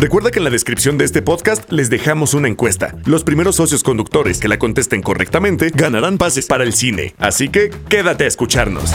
Recuerda que en la descripción de este podcast les dejamos una encuesta. Los primeros socios conductores que la contesten correctamente ganarán pases para el cine. Así que quédate a escucharnos.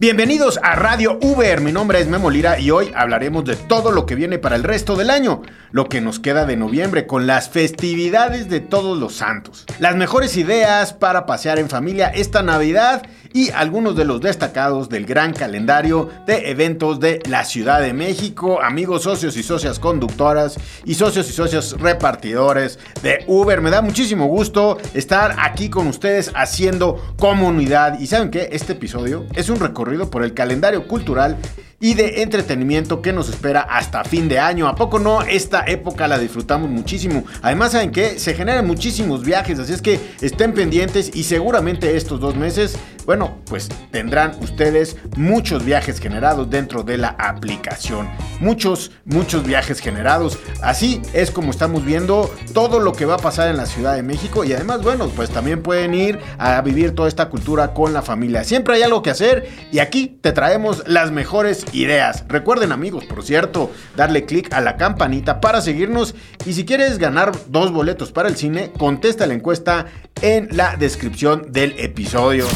Bienvenidos a Radio Uber, mi nombre es Memo Lira y hoy hablaremos de todo lo que viene para el resto del año, lo que nos queda de noviembre con las festividades de todos los santos, las mejores ideas para pasear en familia esta Navidad y algunos de los destacados del gran calendario de eventos de la Ciudad de México, amigos socios y socias conductoras y socios y socias repartidores de Uber. Me da muchísimo gusto estar aquí con ustedes haciendo comunidad y saben que este episodio es un recorrido por el calendario cultural y de entretenimiento que nos espera hasta fin de año. ¿A poco no? Esta época la disfrutamos muchísimo. Además, ¿saben que Se generan muchísimos viajes, así es que estén pendientes y seguramente estos dos meses, bueno, pues tendrán ustedes muchos viajes generados dentro de la aplicación. Muchos, muchos viajes generados. Así es como estamos viendo todo lo que va a pasar en la Ciudad de México y además, bueno, pues también pueden ir a vivir toda esta cultura con la familia. Siempre hay algo que hacer y aquí te traemos las mejores ideas. Recuerden amigos, por cierto, darle clic a la campanita para seguirnos y si quieres ganar dos boletos para el cine, contesta la encuesta en la descripción del episodio.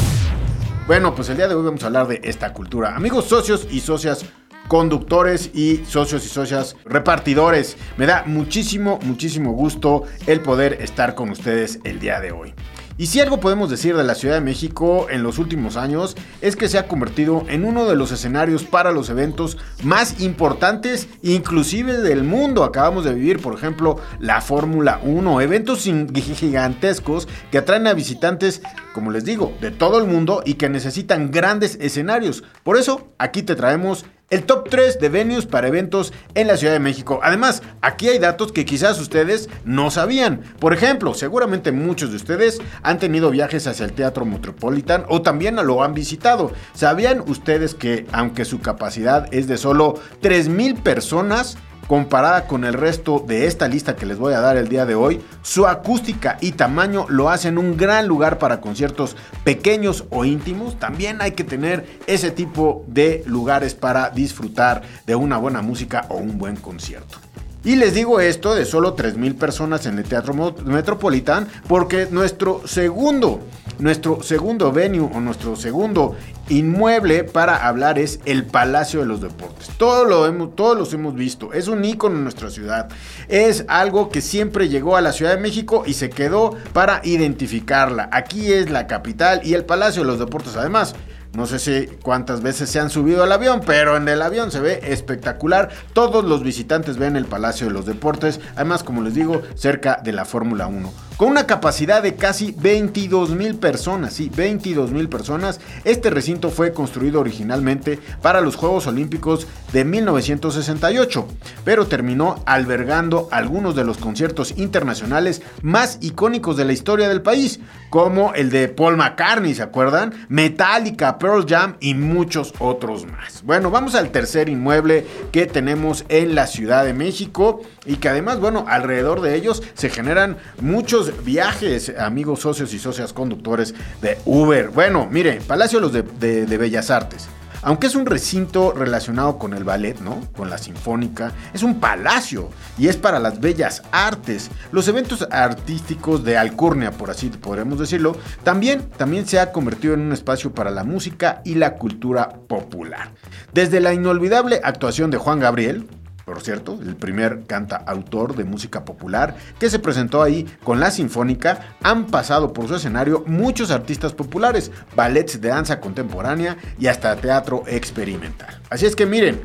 Bueno, pues el día de hoy vamos a hablar de esta cultura. Amigos socios y socias conductores y socios y socias repartidores. Me da muchísimo, muchísimo gusto el poder estar con ustedes el día de hoy. Y si algo podemos decir de la Ciudad de México en los últimos años es que se ha convertido en uno de los escenarios para los eventos más importantes inclusive del mundo. Acabamos de vivir, por ejemplo, la Fórmula 1, eventos gigantescos que atraen a visitantes, como les digo, de todo el mundo y que necesitan grandes escenarios. Por eso, aquí te traemos el top 3 de venues para eventos en la Ciudad de México. Además, aquí hay datos que quizás ustedes no sabían. Por ejemplo, seguramente muchos de ustedes han tenido viajes hacia el Teatro Metropolitan o también lo han visitado. ¿Sabían ustedes que aunque su capacidad es de solo 3.000 personas, comparada con el resto de esta lista que les voy a dar el día de hoy, su acústica y tamaño lo hacen un gran lugar para conciertos pequeños o íntimos. También hay que tener ese tipo de lugares para disfrutar de una buena música o un buen concierto. Y les digo esto de solo 3.000 personas en el Teatro Metropolitan porque nuestro segundo, nuestro segundo venue o nuestro segundo inmueble para hablar es el Palacio de los Deportes. Todo lo hemos, todos los hemos visto. Es un ícono en nuestra ciudad. Es algo que siempre llegó a la Ciudad de México y se quedó para identificarla. Aquí es la capital y el Palacio de los Deportes además no sé si cuántas veces se han subido al avión, pero en el avión se ve espectacular. Todos los visitantes ven el Palacio de los Deportes, además como les digo, cerca de la Fórmula 1 con una capacidad de casi 22 mil personas. Sí, 22 mil personas. Este recinto fue construido originalmente para los Juegos Olímpicos de 1968, pero terminó albergando algunos de los conciertos internacionales más icónicos de la historia del país, como el de Paul McCartney, ¿se acuerdan? Metallica, Pearl Jam y muchos otros más. Bueno, vamos al tercer inmueble que tenemos en la Ciudad de México y que además, bueno, alrededor de ellos se generan muchos viajes, amigos socios y socias conductores de Uber. Bueno, mire, Palacio de, Bellas Artes. Aunque es un recinto relacionado con el ballet, ¿no? Con la sinfónica, es un palacio y es para las bellas artes. Los eventos artísticos de Alcurnia, por así podremos decirlo, también, también se ha convertido en un espacio para la música y la cultura popular. Desde la inolvidable actuación de Juan Gabriel, por cierto, el primer cantautor de música popular que se presentó ahí con la Sinfónica, han pasado por su escenario muchos artistas populares, ballets de danza contemporánea y hasta teatro experimental. Así es que miren,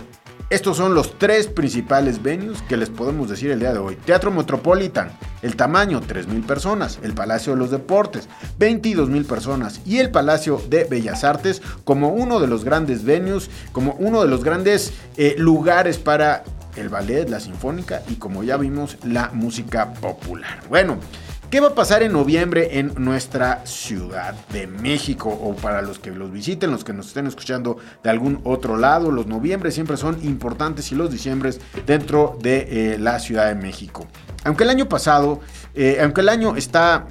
estos son los tres principales venues que les podemos decir el día de hoy. Teatro Metropolitan, el tamaño 3.000 personas, el Palacio de los Deportes 22.000 personas y el Palacio de Bellas Artes como uno de los grandes venues, como uno de los grandes eh, lugares para el ballet, la sinfónica y como ya vimos, la música popular. Bueno, ¿Qué va a pasar en noviembre en nuestra ciudad de México? O para los que los visiten, los que nos estén escuchando de algún otro lado, los noviembre siempre son importantes y los diciembres dentro de eh, la Ciudad de México. Aunque el año pasado, eh, aunque el año está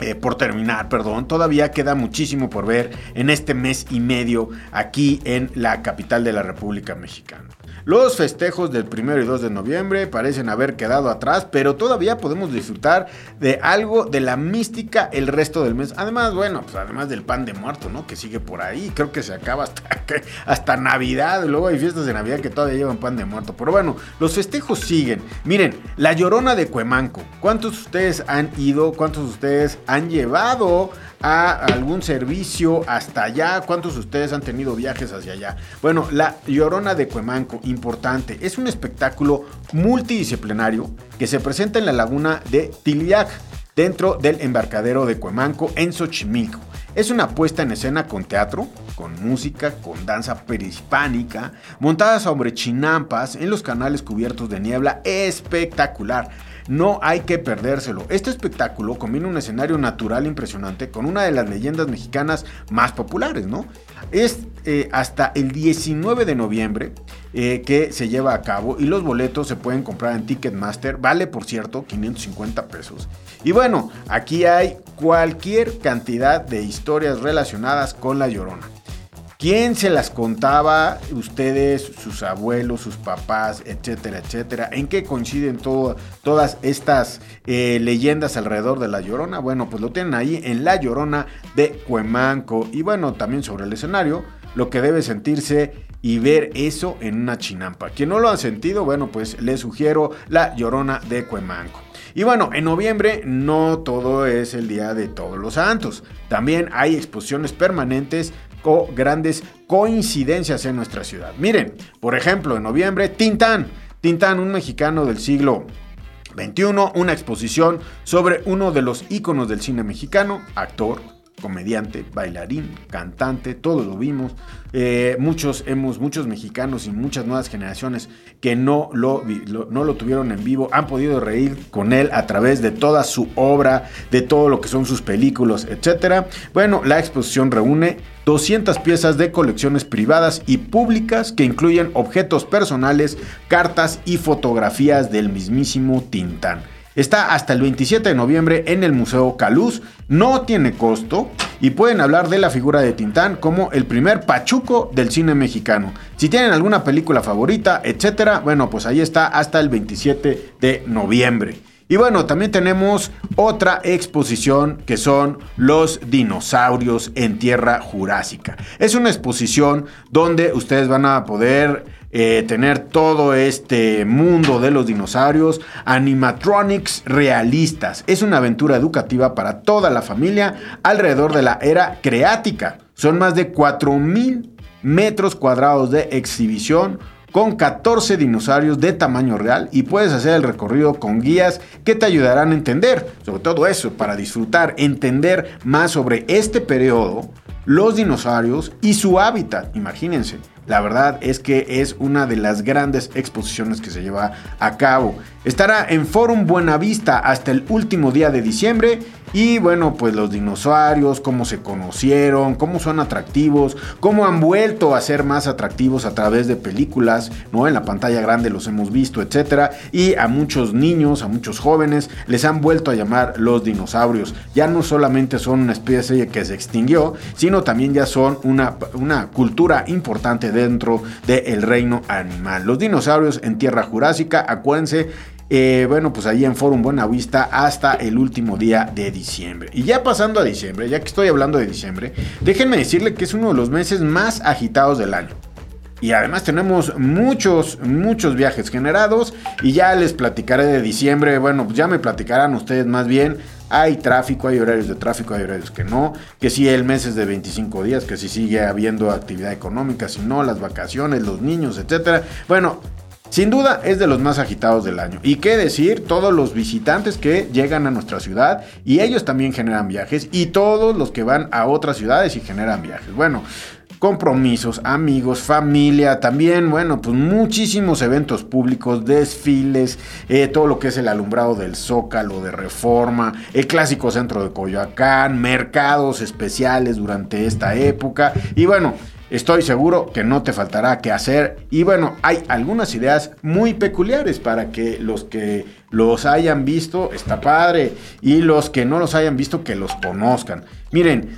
eh, por terminar, perdón, todavía queda muchísimo por ver en este mes y medio aquí en la capital de la República Mexicana. Los festejos del 1 y 2 de noviembre parecen haber quedado atrás, pero todavía podemos disfrutar de algo de la mística el resto del mes. Además, bueno, pues además del pan de muerto, ¿no? Que sigue por ahí, creo que se acaba hasta, hasta Navidad, luego hay fiestas de Navidad que todavía llevan pan de muerto. Pero bueno, los festejos siguen. Miren, la llorona de Cuemanco. ¿Cuántos de ustedes han ido? ¿Cuántos de ustedes han llevado a algún servicio hasta allá? ¿Cuántos de ustedes han tenido viajes hacia allá? Bueno, la Llorona de Cuemanco, importante, es un espectáculo multidisciplinario que se presenta en la laguna de Tiliac, dentro del embarcadero de Cuemanco en Xochimilco. Es una puesta en escena con teatro, con música, con danza perispánica, montada sobre chinampas en los canales cubiertos de niebla espectacular. No hay que perdérselo. Este espectáculo combina un escenario natural impresionante con una de las leyendas mexicanas más populares, ¿no? Es eh, hasta el 19 de noviembre eh, que se lleva a cabo y los boletos se pueden comprar en Ticketmaster. Vale, por cierto, 550 pesos. Y bueno, aquí hay cualquier cantidad de historias relacionadas con la llorona. ¿Quién se las contaba? Ustedes, sus abuelos, sus papás, etcétera, etcétera. ¿En qué coinciden todas estas eh, leyendas alrededor de La Llorona? Bueno, pues lo tienen ahí en La Llorona de Cuemanco. Y bueno, también sobre el escenario, lo que debe sentirse y ver eso en una chinampa. Quien no lo ha sentido, bueno, pues les sugiero La Llorona de Cuemanco. Y bueno, en noviembre no todo es el Día de Todos los Santos. También hay exposiciones permanentes grandes coincidencias en nuestra ciudad. Miren, por ejemplo, en noviembre, Tintán. Tintán, un mexicano del siglo 21, una exposición sobre uno de los íconos del cine mexicano, actor, comediante, bailarín, cantante, todo lo vimos. Eh, muchos hemos, muchos mexicanos y muchas nuevas generaciones que no lo, no lo tuvieron en vivo han podido reír con él a través de toda su obra, de todo lo que son sus películas, etc. Bueno, la exposición reúne 200 piezas de colecciones privadas y públicas que incluyen objetos personales, cartas y fotografías del mismísimo Tintán. Está hasta el 27 de noviembre en el Museo Caluz, no tiene costo y pueden hablar de la figura de Tintán como el primer pachuco del cine mexicano. Si tienen alguna película favorita, etcétera, bueno, pues ahí está hasta el 27 de noviembre. Y bueno, también tenemos otra exposición que son los dinosaurios en tierra jurásica. Es una exposición donde ustedes van a poder eh, tener todo este mundo de los dinosaurios, animatronics realistas. Es una aventura educativa para toda la familia alrededor de la era creática. Son más de 4.000 metros cuadrados de exhibición con 14 dinosaurios de tamaño real y puedes hacer el recorrido con guías que te ayudarán a entender, sobre todo eso, para disfrutar, entender más sobre este periodo, los dinosaurios y su hábitat, imagínense. La verdad es que es una de las grandes exposiciones que se lleva a cabo. Estará en Forum Buenavista hasta el último día de diciembre y bueno, pues los dinosaurios, cómo se conocieron, cómo son atractivos, cómo han vuelto a ser más atractivos a través de películas, ¿no? En la pantalla grande los hemos visto, etcétera. Y a muchos niños, a muchos jóvenes, les han vuelto a llamar los dinosaurios. Ya no solamente son una especie que se extinguió, sino también ya son una, una cultura importante dentro del reino animal. Los dinosaurios en tierra jurásica, acuérdense, eh, bueno, pues ahí en Forum Buenavista hasta el último día de diciembre. Y ya pasando a diciembre, ya que estoy hablando de diciembre, déjenme decirle que es uno de los meses más agitados del año. Y además tenemos muchos, muchos viajes generados. Y ya les platicaré de diciembre. Bueno, pues ya me platicarán ustedes más bien. Hay tráfico, hay horarios de tráfico, hay horarios que no. Que si el mes es de 25 días, que si sigue habiendo actividad económica, si no, las vacaciones, los niños, etc. Bueno, sin duda es de los más agitados del año. Y qué decir, todos los visitantes que llegan a nuestra ciudad y ellos también generan viajes y todos los que van a otras ciudades y generan viajes. Bueno, compromisos, amigos, familia, también, bueno, pues muchísimos eventos públicos, desfiles, eh, todo lo que es el alumbrado del Zócalo, de Reforma, el clásico centro de Coyoacán, mercados especiales durante esta época y bueno, Estoy seguro que no te faltará que hacer y bueno, hay algunas ideas muy peculiares para que los que los hayan visto, está padre, y los que no los hayan visto, que los conozcan. Miren,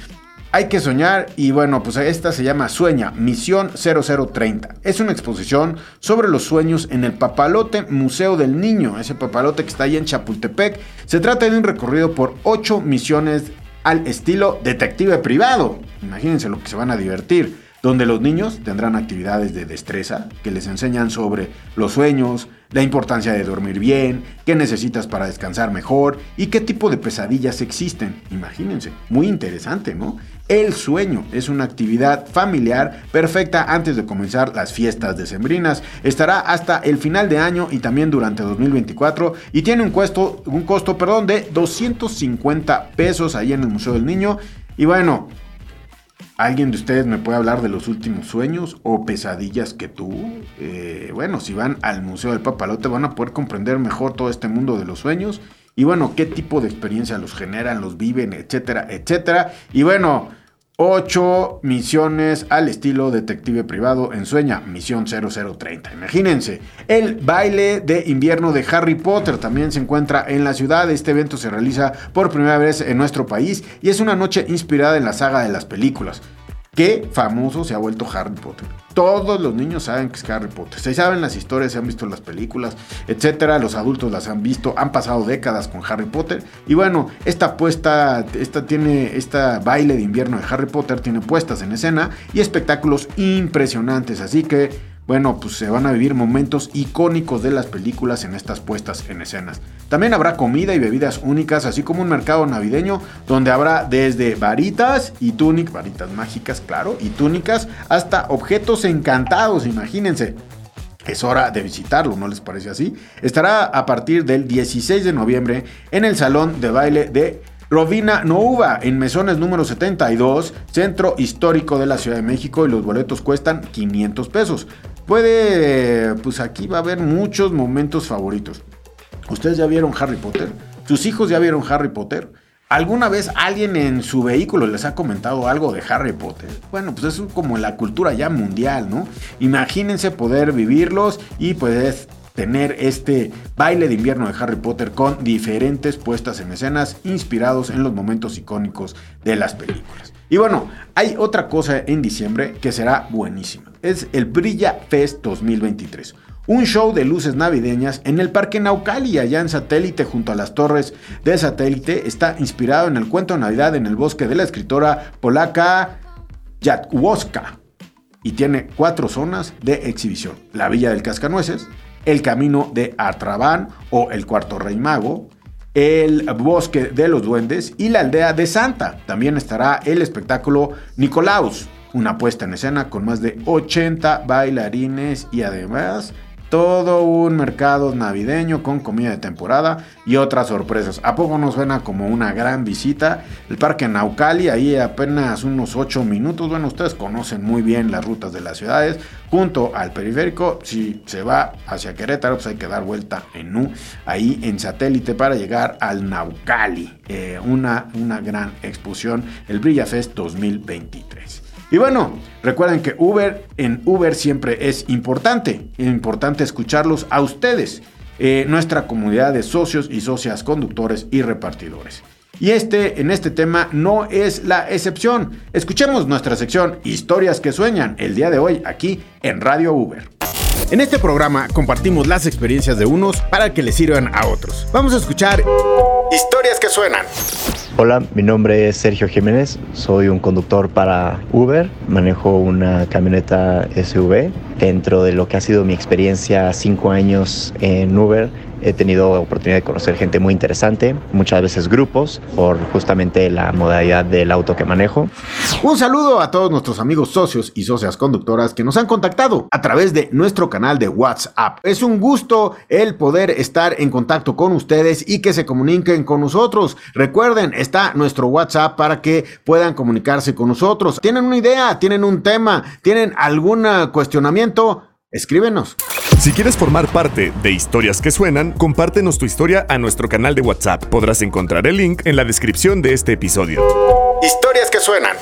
hay que soñar y bueno, pues esta se llama Sueña, Misión 0030. Es una exposición sobre los sueños en el Papalote Museo del Niño, ese papalote que está ahí en Chapultepec. Se trata de un recorrido por ocho misiones al estilo detective privado. Imagínense lo que se van a divertir donde los niños tendrán actividades de destreza que les enseñan sobre los sueños, la importancia de dormir bien, qué necesitas para descansar mejor y qué tipo de pesadillas existen. Imagínense, muy interesante, ¿no? El sueño es una actividad familiar perfecta antes de comenzar las fiestas decembrinas. Estará hasta el final de año y también durante 2024 y tiene un costo, un costo perdón, de 250 pesos ahí en el Museo del Niño. Y bueno, ¿Alguien de ustedes me puede hablar de los últimos sueños o pesadillas que tuvo? Eh, bueno, si van al Museo del Papalote van a poder comprender mejor todo este mundo de los sueños y bueno, qué tipo de experiencia los generan, los viven, etcétera, etcétera. Y bueno, ocho misiones al estilo detective privado en Sueña, misión 0030. Imagínense, el baile de invierno de Harry Potter también se encuentra en la ciudad. Este evento se realiza por primera vez en nuestro país y es una noche inspirada en la saga de las películas. Qué famoso se ha vuelto Harry Potter. Todos los niños saben que es Harry Potter. Se saben las historias, se han visto las películas, etcétera. Los adultos las han visto, han pasado décadas con Harry Potter. Y bueno, esta apuesta, esta tiene, esta baile de invierno de Harry Potter tiene puestas en escena y espectáculos impresionantes. Así que bueno, pues se van a vivir momentos icónicos de las películas en estas puestas en escenas. También habrá comida y bebidas únicas, así como un mercado navideño donde habrá desde varitas y túnicas, varitas mágicas, claro, y túnicas, hasta objetos encantados, imagínense. Es hora de visitarlo, ¿no les parece así? Estará a partir del 16 de noviembre en el Salón de Baile de Rovina Nouva en Mesones número 72, centro histórico de la Ciudad de México y los boletos cuestan 500 pesos. Puede, pues aquí va a haber muchos momentos favoritos. ¿Ustedes ya vieron Harry Potter? ¿Sus hijos ya vieron Harry Potter? ¿Alguna vez alguien en su vehículo les ha comentado algo de Harry Potter? Bueno, pues es como la cultura ya mundial, ¿no? Imagínense poder vivirlos y pues tener este baile de invierno de Harry Potter con diferentes puestas en escenas inspirados en los momentos icónicos de las películas. Y bueno, hay otra cosa en diciembre que será buenísima. Es el Brilla Fest 2023. Un show de luces navideñas en el Parque Naucali, allá en satélite, junto a las torres de satélite. Está inspirado en el cuento de Navidad en el bosque de la escritora polaca Jadkowska. Y tiene cuatro zonas de exhibición. La Villa del Cascanueces, el Camino de Artrabán o el Cuarto Rey Mago, el Bosque de los Duendes y la Aldea de Santa. También estará el espectáculo Nicolaus, una puesta en escena con más de 80 bailarines y además todo un mercado navideño con comida de temporada y otras sorpresas. ¿A poco nos suena como una gran visita? El parque Naucali, ahí apenas unos 8 minutos. Bueno, ustedes conocen muy bien las rutas de las ciudades. Junto al periférico, si se va hacia Querétaro, pues hay que dar vuelta en U, ahí en satélite para llegar al Naucali. Eh, una, una gran exposición, el Brilla Fest 2023. Y bueno, recuerden que Uber en Uber siempre es importante. Es importante escucharlos a ustedes, eh, nuestra comunidad de socios y socias conductores y repartidores. Y este, en este tema no es la excepción. Escuchemos nuestra sección Historias que sueñan el día de hoy aquí en Radio Uber. En este programa compartimos las experiencias de unos para que les sirvan a otros. Vamos a escuchar Historias que suenan. Hola, mi nombre es Sergio Jiménez, soy un conductor para Uber, manejo una camioneta SUV Dentro de lo que ha sido mi experiencia cinco años en Uber, He tenido oportunidad de conocer gente muy interesante, muchas veces grupos, por justamente la modalidad del auto que manejo. Un saludo a todos nuestros amigos socios y socias conductoras que nos han contactado a través de nuestro canal de WhatsApp. Es un gusto el poder estar en contacto con ustedes y que se comuniquen con nosotros. Recuerden, está nuestro WhatsApp para que puedan comunicarse con nosotros. ¿Tienen una idea? ¿Tienen un tema? ¿Tienen algún cuestionamiento? Escríbenos. Si quieres formar parte de Historias que Suenan, compártenos tu historia a nuestro canal de WhatsApp. Podrás encontrar el link en la descripción de este episodio. Historias que Suenan.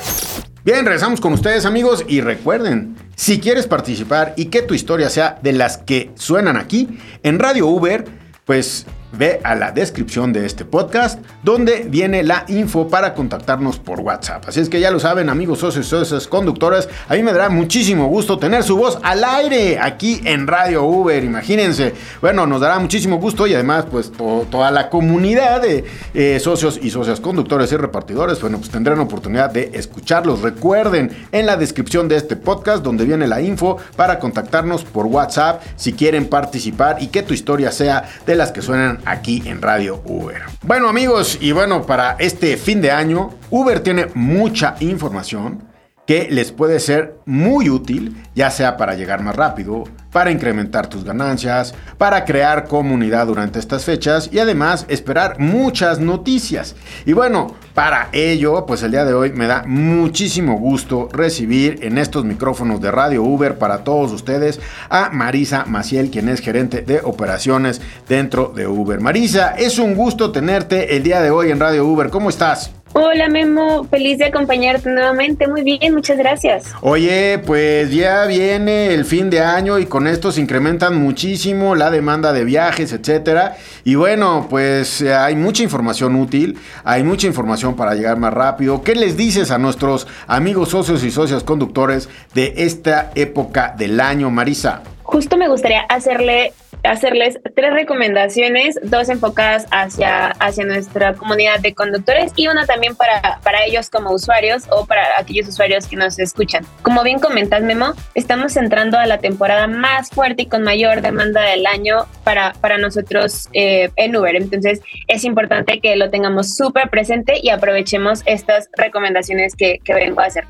Bien, regresamos con ustedes amigos y recuerden, si quieres participar y que tu historia sea de las que suenan aquí, en Radio Uber, pues ve a la descripción de este podcast donde viene la info para contactarnos por WhatsApp. Así es que ya lo saben, amigos socios, socios, conductoras, a mí me dará muchísimo gusto tener su voz al aire aquí en Radio Uber, imagínense. Bueno, nos dará muchísimo gusto y además pues toda la comunidad de eh, socios y socias conductores y repartidores, bueno, pues tendrán oportunidad de escucharlos. Recuerden en la descripción de este podcast donde viene la info para contactarnos por WhatsApp si quieren participar y que tu historia sea de las que suenan aquí en Radio Uber. Bueno amigos, y bueno, para este fin de año, Uber tiene mucha información que les puede ser muy útil, ya sea para llegar más rápido, para incrementar tus ganancias, para crear comunidad durante estas fechas y además esperar muchas noticias. Y bueno, para ello, pues el día de hoy me da muchísimo gusto recibir en estos micrófonos de Radio Uber para todos ustedes a Marisa Maciel, quien es gerente de operaciones dentro de Uber. Marisa, es un gusto tenerte el día de hoy en Radio Uber. ¿Cómo estás? Hola Memo, feliz de acompañarte nuevamente. Muy bien, muchas gracias. Oye, pues ya viene el fin de año y con esto se incrementan muchísimo la demanda de viajes, etcétera. Y bueno, pues eh, hay mucha información útil, hay mucha información para llegar más rápido. ¿Qué les dices a nuestros amigos socios y socias conductores de esta época del año, Marisa? Justo me gustaría hacerle hacerles tres recomendaciones, dos enfocadas hacia, hacia nuestra comunidad de conductores y una también para, para ellos como usuarios o para aquellos usuarios que nos escuchan. Como bien comentas, Memo, estamos entrando a la temporada más fuerte y con mayor demanda del año para, para nosotros eh, en Uber. Entonces, es importante que lo tengamos súper presente y aprovechemos estas recomendaciones que, que vengo a hacer.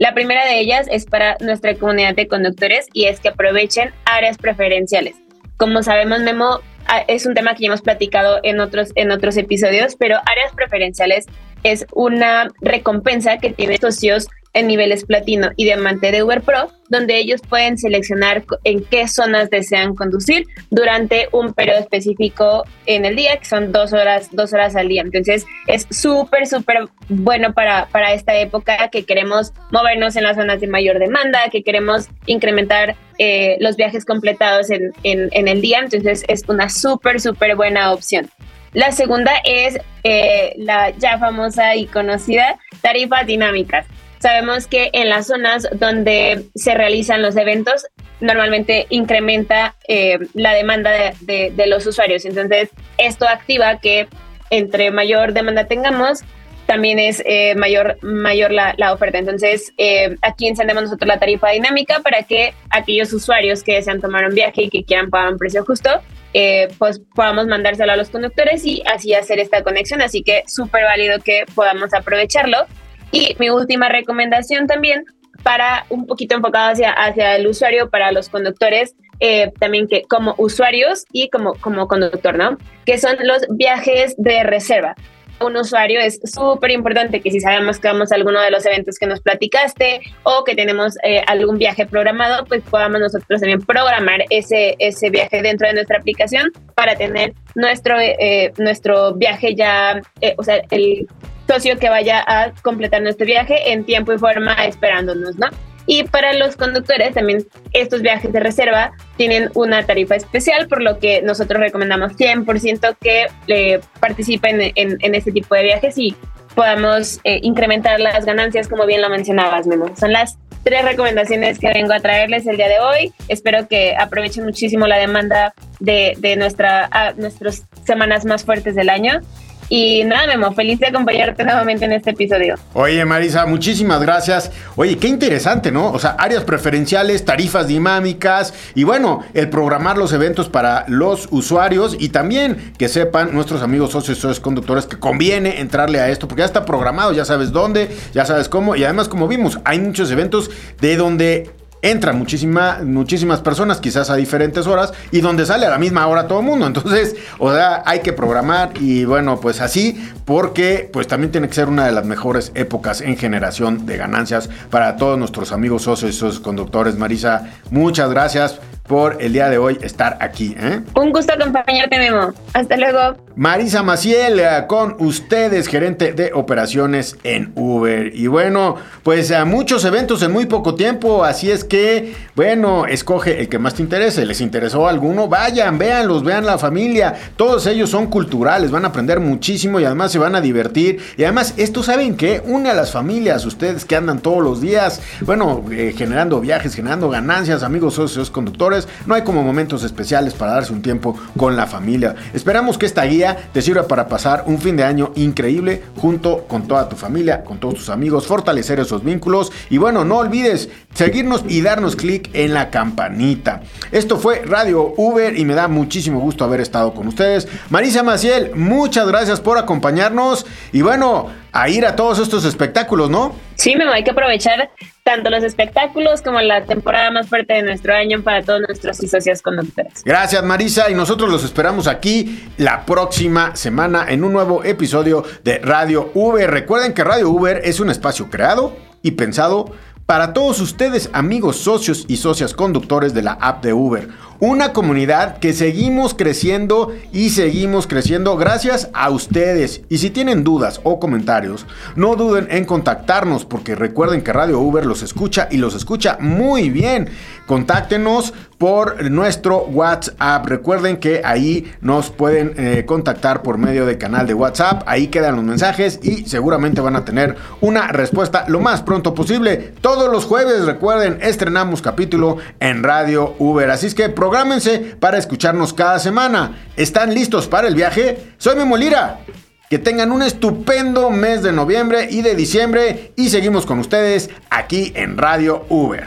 La primera de ellas es para nuestra comunidad de conductores y es que aprovechen áreas preferenciales. Como sabemos, Memo, ah, es un tema que ya hemos platicado en otros, en otros episodios, pero áreas preferenciales es una recompensa que tiene socios en niveles platino y diamante de Uber Pro, donde ellos pueden seleccionar en qué zonas desean conducir durante un periodo específico en el día, que son dos horas, dos horas al día. Entonces es súper, súper bueno para, para esta época que queremos movernos en las zonas de mayor demanda, que queremos incrementar eh, los viajes completados en, en, el día. Entonces es una súper, súper buena opción. La segunda es eh, la ya famosa y conocida tarifas dinámicas. Sabemos que en las zonas donde se realizan los eventos normalmente incrementa eh, la demanda de, los usuarios. Entonces, esto activa que entre mayor demanda tengamos, también es eh, mayor, mayor la, oferta. Entonces, eh, aquí encendemos nosotros la tarifa dinámica para que aquellos usuarios que desean tomar un viaje y que quieran pagar un precio justo, pues podamos mandárselo a los conductores y así hacer esta conexión. Así que súper válido que podamos aprovecharlo. Y mi última recomendación también para un poquito enfocado hacia, hacia el usuario, para los conductores, eh, también que como usuarios y como, como conductor, ¿no? Que son los viajes de reserva. Un usuario es súper importante que si sabemos que vamos a alguno de los eventos que nos platicaste o que tenemos eh, algún viaje programado, pues podamos nosotros también programar ese, ese viaje dentro de nuestra aplicación para tener nuestro, eh, nuestro viaje ya, o sea, el socio que vaya a completar nuestro viaje en tiempo y forma esperándonos, ¿no? Y para los conductores también estos viajes de reserva tienen una tarifa especial, por lo que nosotros recomendamos 100% que eh, participen en, en, este tipo de viajes y podamos eh, incrementar las ganancias, como bien lo mencionabas, Memo. Son las tres recomendaciones que vengo a traerles el día de hoy. Espero que aprovechen muchísimo la demanda de, de nuestra, nuestras semanas más fuertes del año Y nada, Memo, feliz de acompañarte nuevamente en este episodio. Oye, Marisa, muchísimas gracias. Oye, qué interesante, ¿no? O sea, áreas preferenciales, tarifas dinámicas y bueno, el programar los eventos para los usuarios y también que sepan nuestros amigos socios y socios conductores que conviene entrarle a esto porque ya está programado, ya sabes dónde, ya sabes cómo y además como vimos, hay muchos eventos de donde entran muchísimas personas, quizás a diferentes horas, y donde sale a la misma hora todo el mundo. Entonces, o sea, hay que programar y bueno, pues así, porque pues también tiene que ser una de las mejores épocas en generación de ganancias para todos nuestros amigos socios y socios conductores. Marisa, muchas gracias por el día de hoy estar aquí. ¿eh? Un gusto acompañarte, Memo. Hasta luego. Marisa Maciel, eh, con ustedes, gerente de operaciones en Uber. Y bueno, pues a muchos eventos en muy poco tiempo, así es que, bueno, escoge el que más te interese. ¿Les interesó alguno? Vayan, véanlos, vean la familia. Todos ellos son culturales, van a aprender muchísimo y además se van a divertir. Y además, esto, ¿saben qué? Une a las familias, ustedes que andan todos los días, bueno, eh, generando viajes, generando ganancias, amigos socios, conductores no hay como momentos especiales para darse un tiempo con la familia. Esperamos que esta guía te sirva para pasar un fin de año increíble junto con toda tu familia, con todos tus amigos, fortalecer esos vínculos y bueno, no olvides seguirnos y darnos clic en la campanita. Esto fue Radio Uber y me da muchísimo gusto haber estado con ustedes. Marisa Maciel, muchas gracias por acompañarnos y bueno, a ir a todos estos espectáculos, ¿no? Sí, me hay que aprovechar tanto los espectáculos como la temporada más fuerte de nuestro año para todos nuestros y socios conductores. Gracias, Marisa, y nosotros los esperamos aquí la próxima semana en un nuevo episodio de Radio Uber. Recuerden que Radio Uber es un espacio creado y pensado para todos ustedes, amigos, socios y socias conductores de la app de Uber una comunidad que seguimos creciendo y seguimos creciendo gracias a ustedes. Y si tienen dudas o comentarios, no duden en contactarnos porque recuerden que Radio Uber los escucha y los escucha muy bien. Contáctenos por nuestro WhatsApp. Recuerden que ahí nos pueden eh, contactar por medio de canal de WhatsApp. Ahí quedan los mensajes y seguramente van a tener una respuesta lo más pronto posible. Todos los jueves, recuerden, estrenamos capítulo en Radio Uber. Así es que Prográmense para escucharnos cada semana. ¿Están listos para el viaje? Soy Memo Lira. Que tengan un estupendo mes de noviembre y de diciembre y seguimos con ustedes aquí en Radio Uber.